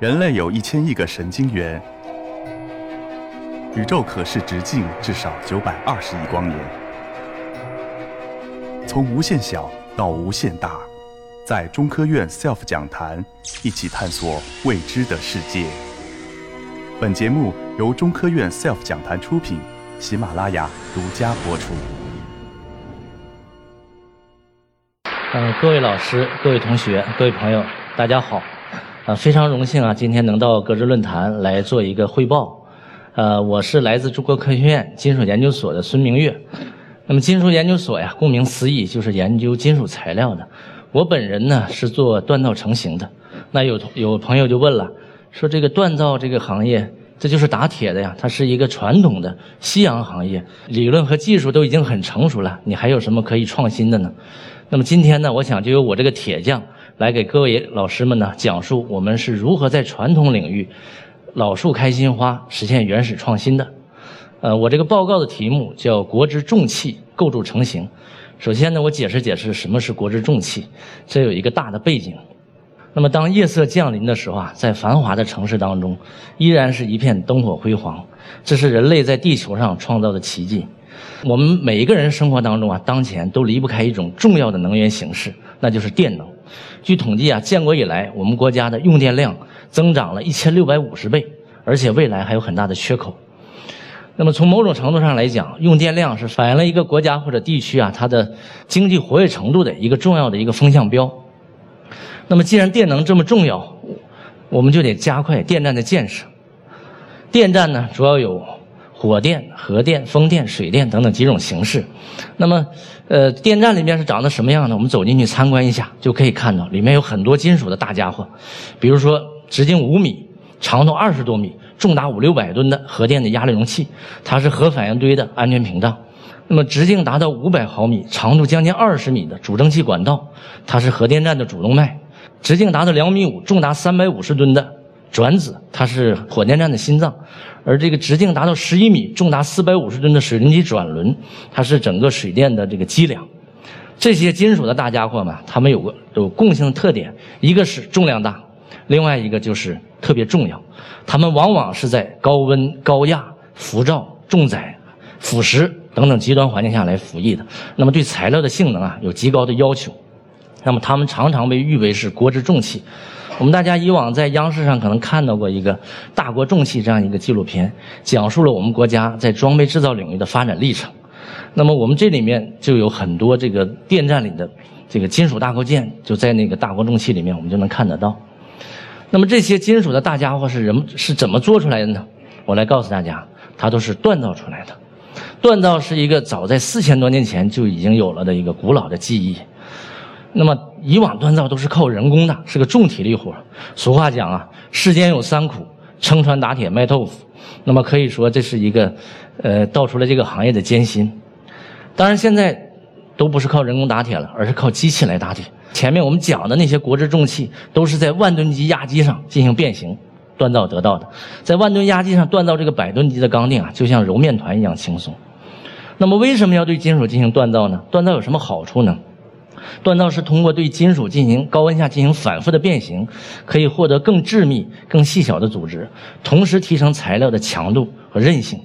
人类有一千亿个神经元，宇宙可视直径至少九百二十亿光年。从无限小到无限大，在中科院 SELF 讲坛一起探索未知的世界。本节目由中科院 SELF 讲坛出品，喜马拉雅独家播出。呃，各位老师、各位同学、各位朋友，大家好。呃，非常荣幸啊，今天能到格致论坛来做一个汇报。呃，我是来自中国科学院金属研究所的孙明月。那么，金属研究所呀，顾名思义就是研究金属材料的。我本人呢是做锻造成型的。那有有朋友就问了，说这个锻造这个行业，这就是打铁的呀，它是一个传统的夕阳行业，理论和技术都已经很成熟了，你还有什么可以创新的呢？那么今天呢，我想就由我这个铁匠。来给各位老师们呢讲述我们是如何在传统领域老树开新花，实现原始创新的。呃，我这个报告的题目叫“国之重器构筑成型”。首先呢，我解释解释什么是国之重器。这有一个大的背景。那么，当夜色降临的时候啊，在繁华的城市当中，依然是一片灯火辉煌。这是人类在地球上创造的奇迹。我们每一个人生活当中啊，当前都离不开一种重要的能源形式，那就是电能。据统计啊，建国以来，我们国家的用电量增长了一千六百五十倍，而且未来还有很大的缺口。那么从某种程度上来讲，用电量是反映了一个国家或者地区啊它的经济活跃程度的一个重要的一个风向标。那么既然电能这么重要，我们就得加快电站的建设。电站呢，主要有。火电、核电、风电、水电等等几种形式。那么，呃，电站里面是长得什么样的？我们走进去参观一下，就可以看到里面有很多金属的大家伙，比如说直径五米、长度二十多米、重达五六百吨的核电的压力容器，它是核反应堆的安全屏障；那么直径达到五百毫米、长度将近二十米的主蒸汽管道，它是核电站的主动脉；直径达到两米五、重达三百五十吨的。转子，它是火电站的心脏，而这个直径达到十一米、重达四百五十吨的水轮机转轮，它是整个水电的这个脊梁。这些金属的大家伙嘛，它们有个有共性的特点，一个是重量大，另外一个就是特别重要。它们往往是在高温、高压、辐照、重载、腐蚀等等极端环境下来服役的。那么对材料的性能啊有极高的要求。那么它们常常被誉为是国之重器。我们大家以往在央视上可能看到过一个《大国重器》这样一个纪录片，讲述了我们国家在装备制造领域的发展历程。那么我们这里面就有很多这个电站里的这个金属大构件，就在那个大国重器里面，我们就能看得到。那么这些金属的大家伙是人是怎么做出来的呢？我来告诉大家，它都是锻造出来的。锻造是一个早在四千多年前就已经有了的一个古老的技艺。那么以往锻造都是靠人工的，是个重体力活。俗话讲啊，世间有三苦：撑船打铁卖豆腐。那么可以说这是一个，呃，道出了这个行业的艰辛。当然现在都不是靠人工打铁了，而是靠机器来打铁。前面我们讲的那些国之重器，都是在万吨级压机上进行变形锻造得到的。在万吨压机上锻造这个百吨级的钢锭啊，就像揉面团一样轻松。那么为什么要对金属进行锻造呢？锻造有什么好处呢？锻造是通过对金属进行高温下进行反复的变形，可以获得更致密、更细小的组织，同时提升材料的强度和韧性。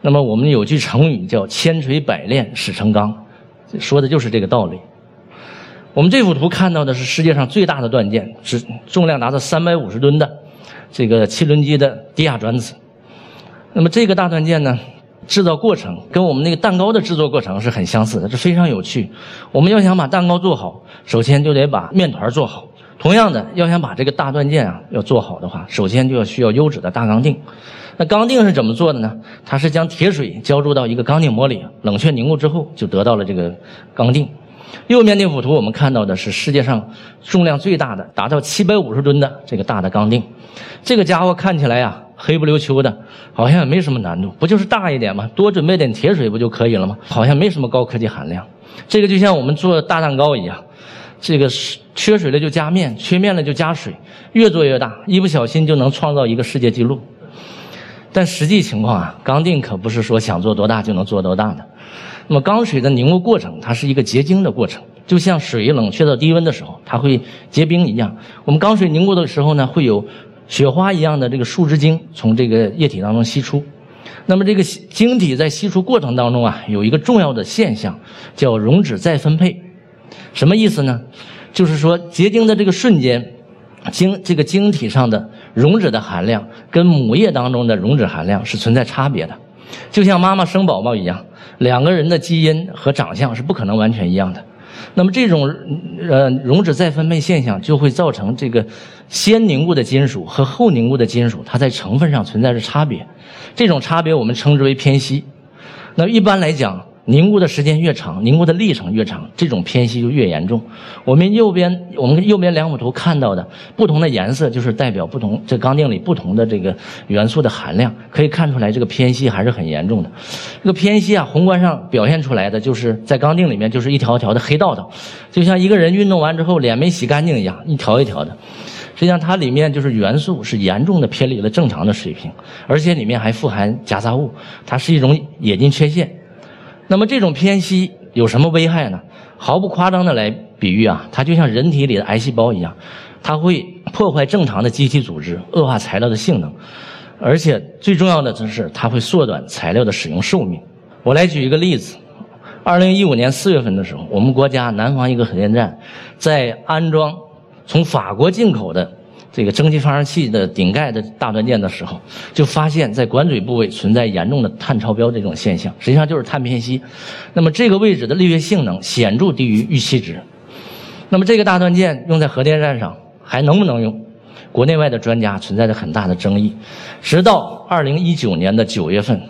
那么我们有句成语叫“千锤百炼始成钢”，说的就是这个道理。我们这幅图看到的是世界上最大的锻件，是重量达到三百五十吨的这个汽轮机的低压转子。那么这个大锻件呢？制造过程跟我们那个蛋糕的制作过程是很相似的，这非常有趣。我们要想把蛋糕做好，首先就得把面团做好。同样的，要想把这个大锻件啊要做好的话，首先就要需要优质的大钢锭。那钢锭是怎么做的呢？它是将铁水浇注到一个钢锭膜里，冷却凝固之后，就得到了这个钢锭。右面那幅图我们看到的是世界上重量最大的，达到七百五十吨的这个大的钢锭。这个家伙看起来呀。黑不溜秋的，好像也没什么难度，不就是大一点吗？多准备点铁水不就可以了吗？好像没什么高科技含量。这个就像我们做大蛋糕一样，这个缺水了就加面，缺面了就加水，越做越大，一不小心就能创造一个世界纪录。但实际情况啊，钢锭可不是说想做多大就能做多大的。那么钢水的凝固过程，它是一个结晶的过程，就像水冷却到低温的时候，它会结冰一样。我们钢水凝固的时候呢，会有。雪花一样的这个树脂晶从这个液体当中析出。那么这个晶体在析出过程当中啊，有一个重要的现象叫溶脂再分配。什么意思呢？就是说结晶的这个瞬间，晶这个晶体上的溶脂的含量跟母液当中的溶脂含量是存在差别的。就像妈妈生宝宝一样，两个人的基因和长相是不可能完全一样的。那么这种呃溶脂再分配现象就会造成这个先凝固的金属和后凝固的金属，它在成分上存在着差别。这种差别我们称之为偏稀。那一般来讲。凝固的时间越长，凝固的历程越长，这种偏析就越严重。我们右边，我们右边两幅图看到的不同的颜色，就是代表不同这钢锭里不同的这个元素的含量，可以看出来这个偏析还是很严重的。这个偏析啊，宏观上表现出来的就是在钢锭里面就是一条条的黑道道，就像一个人运动完之后脸没洗干净一样，一条一条的。实际上它里面就是元素是严重的偏离了正常的水平，而且里面还富含夹杂物，它是一种冶金缺陷。那么这种偏稀有什么危害呢？毫不夸张的来比喻啊，它就像人体里的癌细胞一样，它会破坏正常的机体组织，恶化材料的性能，而且最重要的就是它会缩短材料的使用寿命。我来举一个例子：，二零一五年四月份的时候，我们国家南方一个核电站在安装从法国进口的。这个蒸汽发生器的顶盖的大断件的时候，就发现，在管嘴部位存在严重的碳超标这种现象，实际上就是碳偏稀。那么这个位置的力学性能显著低于预期值。那么这个大断件用在核电站上还能不能用？国内外的专家存在着很大的争议。直到二零一九年的九月份，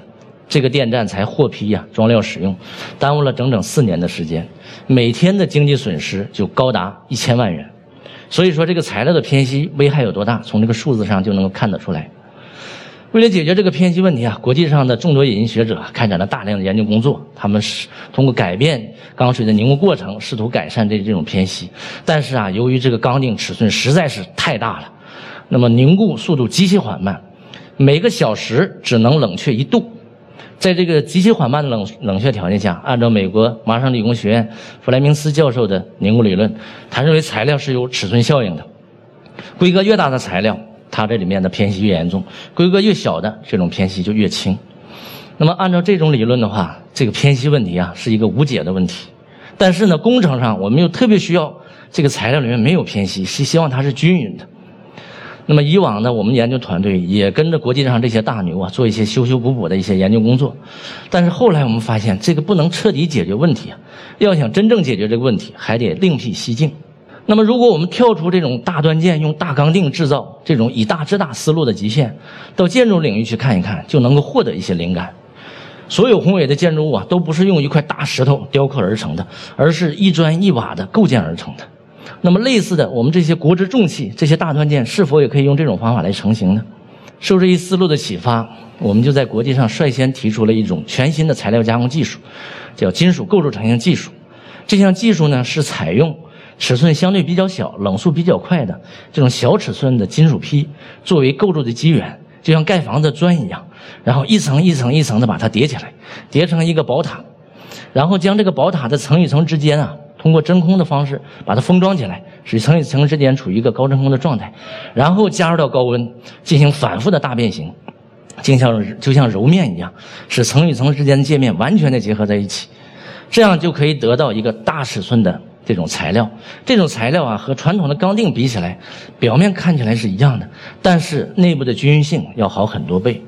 这个电站才获批呀装料使用，耽误了整整四年的时间，每天的经济损失就高达一千万元。所以说，这个材料的偏稀危害有多大，从这个数字上就能够看得出来。为了解决这个偏稀问题啊，国际上的众多引进学者开展了大量的研究工作，他们是通过改变钢水的凝固过程，试图改善这这种偏稀。但是啊，由于这个钢锭尺寸实在是太大了，那么凝固速度极其缓慢，每个小时只能冷却一度。在这个极其缓慢的冷冷却条件下，按照美国麻省理工学院弗莱明斯教授的凝固理论，他认为材料是有尺寸效应的。规格越大的材料，它这里面的偏析越严重；规格越小的，这种偏析就越轻。那么按照这种理论的话，这个偏析问题啊是一个无解的问题。但是呢，工程上我们又特别需要这个材料里面没有偏析，是希望它是均匀的。那么以往呢，我们研究团队也跟着国际上这些大牛啊做一些修修补补的一些研究工作，但是后来我们发现这个不能彻底解决问题啊，要想真正解决这个问题，还得另辟蹊径。那么如果我们跳出这种大断件用大钢锭制造这种以大制大思路的极限，到建筑领域去看一看，就能够获得一些灵感。所有宏伟的建筑物啊，都不是用一块大石头雕刻而成的，而是一砖一瓦的构建而成的。那么类似的，我们这些国之重器、这些大断件，是否也可以用这种方法来成型呢？受这一思路的启发，我们就在国际上率先提出了一种全新的材料加工技术，叫金属构筑成型技术。这项技术呢，是采用尺寸相对比较小、冷缩比较快的这种小尺寸的金属坯作为构筑的基源，就像盖房子砖一样，然后一层一层一层的把它叠起来，叠成一个宝塔，然后将这个宝塔的层与层之间啊。通过真空的方式把它封装起来，使层与层之间处于一个高真空的状态，然后加入到高温进行反复的大变形，就像就像揉面一样，使层与层之间的界面完全的结合在一起，这样就可以得到一个大尺寸的这种材料。这种材料啊和传统的钢锭比起来，表面看起来是一样的，但是内部的均匀性要好很多倍。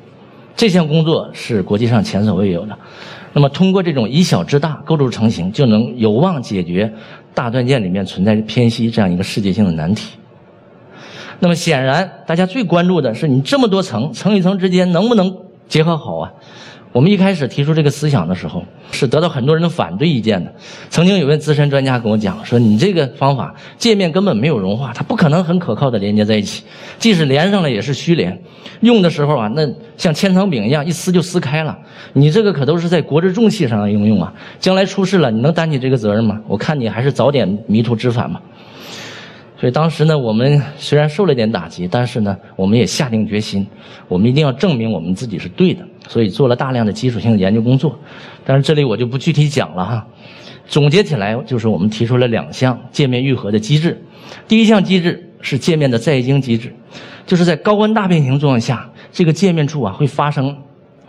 这项工作是国际上前所未有的。那么，通过这种以小制大构筑成型，就能有望解决大断件里面存在偏析这样一个世界性的难题。那么，显然大家最关注的是，你这么多层，层与层之间能不能结合好啊？我们一开始提出这个思想的时候，是得到很多人的反对意见的。曾经有位资深专家跟我讲说：“你这个方法界面根本没有融化，它不可能很可靠的连接在一起，即使连上了也是虚连。用的时候啊，那像千层饼一样，一撕就撕开了。你这个可都是在国之重器上应用啊，将来出事了，你能担起这个责任吗？我看你还是早点迷途知返吧。”所以当时呢，我们虽然受了点打击，但是呢，我们也下定决心，我们一定要证明我们自己是对的。所以做了大量的基础性的研究工作，但是这里我就不具体讲了哈。总结起来就是我们提出了两项界面愈合的机制。第一项机制是界面的再晶机制，就是在高温大变形作用下，这个界面处啊会发生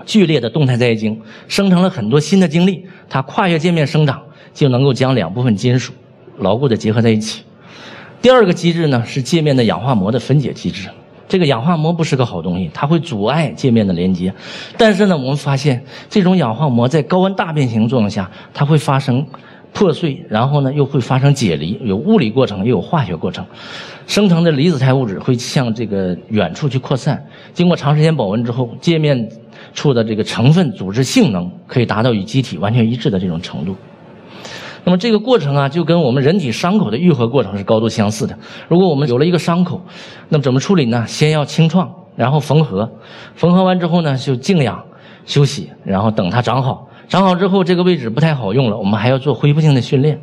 剧烈的动态再晶，生成了很多新的晶粒，它跨越界面生长，就能够将两部分金属牢固的结合在一起。第二个机制呢是界面的氧化膜的分解机制。这个氧化膜不是个好东西，它会阻碍界面的连接。但是呢，我们发现这种氧化膜在高温大变形作用下，它会发生破碎，然后呢又会发生解离，有物理过程，又有化学过程，生成的离子态物质会向这个远处去扩散。经过长时间保温之后，界面处的这个成分组织性能可以达到与机体完全一致的这种程度。那么这个过程啊，就跟我们人体伤口的愈合过程是高度相似的。如果我们有了一个伤口，那么怎么处理呢？先要清创，然后缝合，缝合完之后呢，就静养休息，然后等它长好。长好之后，这个位置不太好用了，我们还要做恢复性的训练。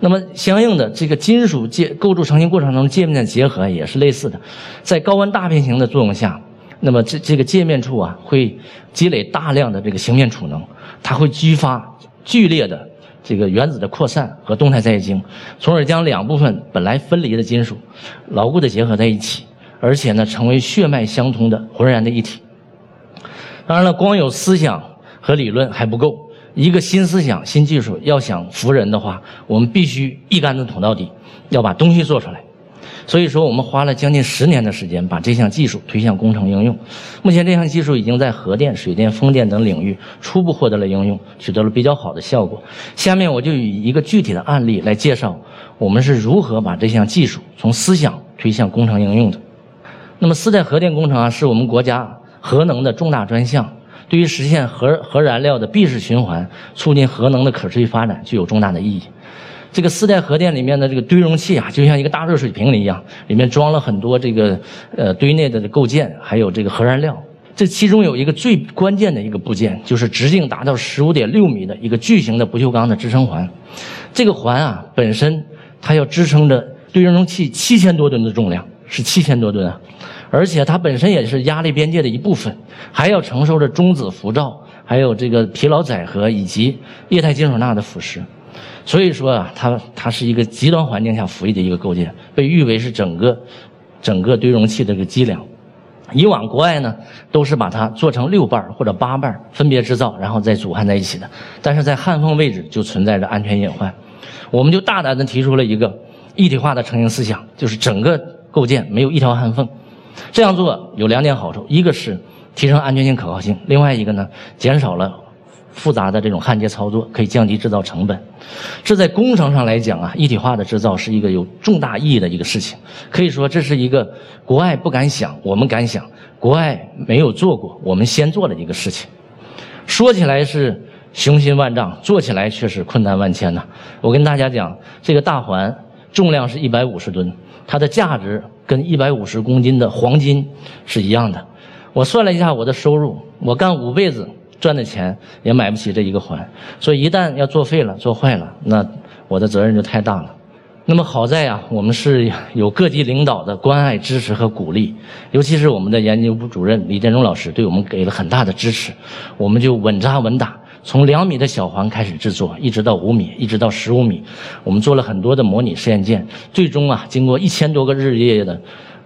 那么相应的，这个金属界构筑成型过程中界面的结合也是类似的，在高温大变形的作用下，那么这这个界面处啊会积累大量的这个形面储能，它会激发剧烈的。这个原子的扩散和动态再晶，从而将两部分本来分离的金属牢固的结合在一起，而且呢，成为血脉相通的浑然的一体。当然了，光有思想和理论还不够，一个新思想、新技术要想服人的话，我们必须一竿子捅到底，要把东西做出来。所以说，我们花了将近十年的时间，把这项技术推向工程应用。目前，这项技术已经在核电、水电、风电等领域初步获得了应用，取得了比较好的效果。下面，我就以一个具体的案例来介绍我们是如何把这项技术从思想推向工程应用的。那么，四代核电工程啊，是我们国家核能的重大专项，对于实现核核燃料的闭式循环、促进核能的可持续发展具有重大的意义。这个四代核电里面的这个堆容器啊，就像一个大热水瓶一样，里面装了很多这个呃堆内的构件，还有这个核燃料。这其中有一个最关键的一个部件，就是直径达到十五点六米的一个巨型的不锈钢的支撑环。这个环啊，本身它要支撑着堆容器七千多吨的重量，是七千多吨啊，而且它本身也是压力边界的一部分，还要承受着中子辐照，还有这个疲劳载荷以及液态金属钠的腐蚀。所以说啊，它它是一个极端环境下服役的一个构件，被誉为是整个整个堆容器的一个脊梁。以往国外呢都是把它做成六瓣或者八瓣分别制造，然后再组焊在一起的。但是在焊缝位置就存在着安全隐患，我们就大胆的提出了一个一体化的成型思想，就是整个构件没有一条焊缝。这样做有两点好处，一个是提升安全性可靠性，另外一个呢减少了。复杂的这种焊接操作可以降低制造成本，这在工程上来讲啊，一体化的制造是一个有重大意义的一个事情。可以说，这是一个国外不敢想，我们敢想；国外没有做过，我们先做的一个事情。说起来是雄心万丈，做起来却是困难万千呐。我跟大家讲，这个大环重量是一百五十吨，它的价值跟一百五十公斤的黄金是一样的。我算了一下我的收入，我干五辈子。赚的钱也买不起这一个环，所以一旦要作废了、做坏了，那我的责任就太大了。那么好在呀，我们是有各级领导的关爱、支持和鼓励，尤其是我们的研究部主任李建中老师对我们给了很大的支持，我们就稳扎稳打，从两米的小环开始制作，一直到五米，一直到十五米，我们做了很多的模拟试验件，最终啊，经过一千多个日夜的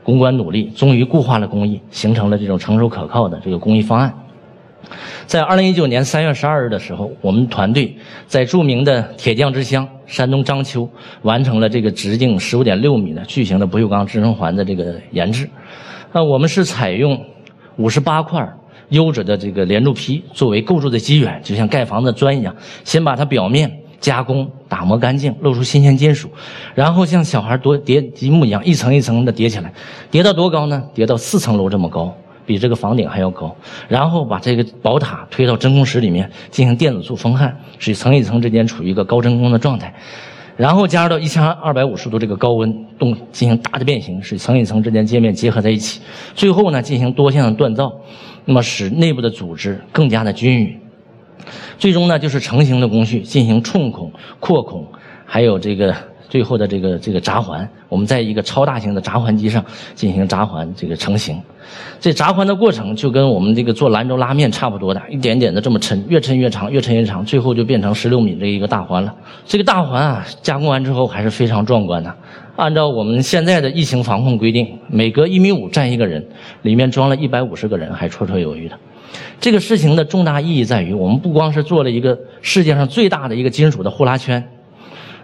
攻关努力，终于固化了工艺，形成了这种成熟可靠的这个工艺方案。在二零一九年三月十二日的时候，我们团队在著名的铁匠之乡山东章丘完成了这个直径十五点六米的巨型的不锈钢支撑环的这个研制。那我们是采用五十八块优质的这个连铸坯作为构筑的基缘，就像盖房子砖一样，先把它表面加工打磨干净，露出新鲜金属，然后像小孩叠叠积木一样，一层一层的叠起来，叠到多高呢？叠到四层楼这么高。比这个房顶还要高，然后把这个宝塔推到真空室里面进行电子束风焊，使层与层之间处于一个高真空的状态，然后加入到一千二百五十度这个高温动进行大的变形，使层与层之间界面结合在一起，最后呢进行多项锻造，那么使内部的组织更加的均匀，最终呢就是成型的工序进行冲孔、扩孔，还有这个最后的这个这个闸环，我们在一个超大型的闸环机上进行闸环这个成型。这闸环的过程就跟我们这个做兰州拉面差不多的，一点点的这么抻，越抻越长，越抻越长，最后就变成十六米的一个大环了。这个大环啊，加工完之后还是非常壮观的。按照我们现在的疫情防控规定，每隔一米五站一个人，里面装了一百五十个人，还绰绰有余的。这个事情的重大意义在于，我们不光是做了一个世界上最大的一个金属的呼啦圈，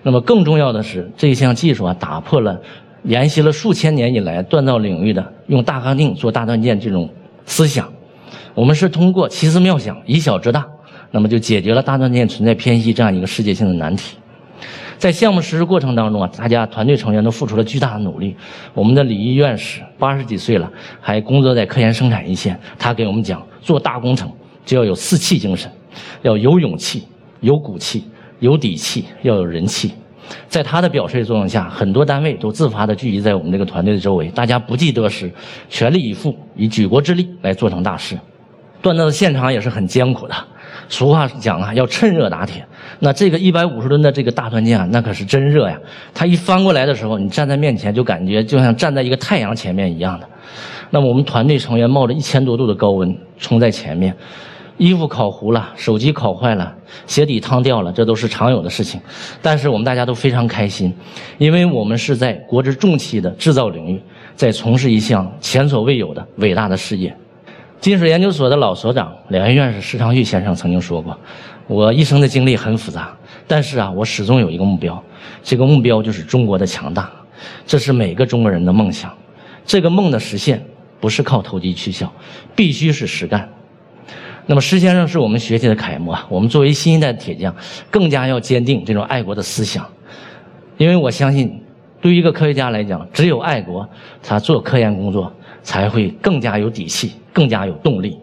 那么更重要的是，这项技术啊，打破了沿袭了数千年以来锻造领域的用大钢锭做大锻件这种思想。我们是通过奇思妙想，以小制大，那么就解决了大锻件存在偏隙这样一个世界性的难题。在项目实施过程当中啊，大家团队成员都付出了巨大的努力。我们的李毅院士八十几岁了，还工作在科研生产一线。他给我们讲，做大工程就要有四气精神，要有勇气、有骨气、有底气，要有人气。在他的表率作用下，很多单位都自发地聚集在我们这个团队的周围，大家不计得失，全力以赴，以举国之力来做成大事。锻造的现场也是很艰苦的。俗话讲啊，要趁热打铁。那这个一百五十吨的这个大锻件啊，那可是真热呀！它一翻过来的时候，你站在面前就感觉就像站在一个太阳前面一样的。那么我们团队成员冒着一千多度的高温冲在前面，衣服烤糊了，手机烤坏了，鞋底烫掉了，这都是常有的事情。但是我们大家都非常开心，因为我们是在国之重器的制造领域，在从事一项前所未有的伟大的事业。金水研究所的老所长、两院院士施长玉先生曾经说过：“我一生的经历很复杂，但是啊，我始终有一个目标，这个目标就是中国的强大，这是每个中国人的梦想。这个梦的实现不是靠投机取巧，必须是实干。那么施先生是我们学习的楷模，我们作为新一代的铁匠，更加要坚定这种爱国的思想，因为我相信，对于一个科学家来讲，只有爱国，他做科研工作。”才会更加有底气，更加有动力。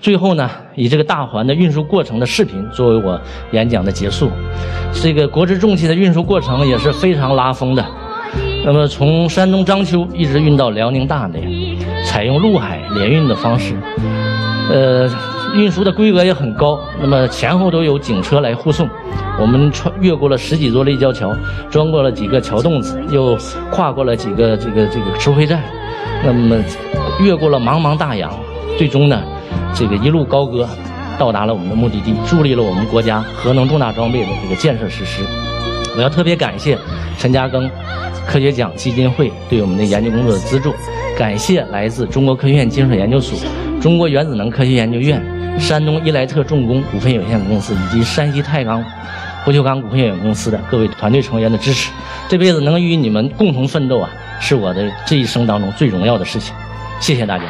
最后呢，以这个大环的运输过程的视频作为我演讲的结束。这个国之重器的运输过程也是非常拉风的。那么从山东章丘一直运到辽宁大连，采用陆海联运的方式，呃，运输的规格也很高。那么前后都有警车来护送。我们穿越过了十几座立交桥，钻过了几个桥洞子，又跨过了几个这个这个收费站。那么，越过了茫茫大洋，最终呢，这个一路高歌，到达了我们的目的地，助力了我们国家核能重大装备的这个建设实施。我要特别感谢陈嘉庚科学奖基金会对我们的研究工作的资助，感谢来自中国科学院金属研究所、中国原子能科学研究院、山东伊莱特重工股份有限公司以及山西太钢不锈钢股份有限公司的各位团队成员的支持。这辈子能与你们共同奋斗啊！是我的这一生当中最荣耀的事情，谢谢大家。